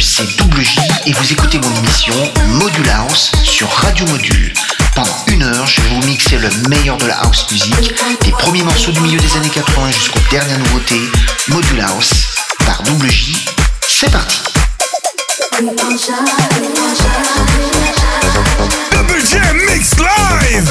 c'est Double J et vous écoutez mon émission Module House sur Radio Module. Pendant une heure, je vais vous mixer le meilleur de la house music, des premiers morceaux du milieu des années 80 jusqu'aux dernières nouveautés. Module House par Double J. C'est parti. Double J Mix Live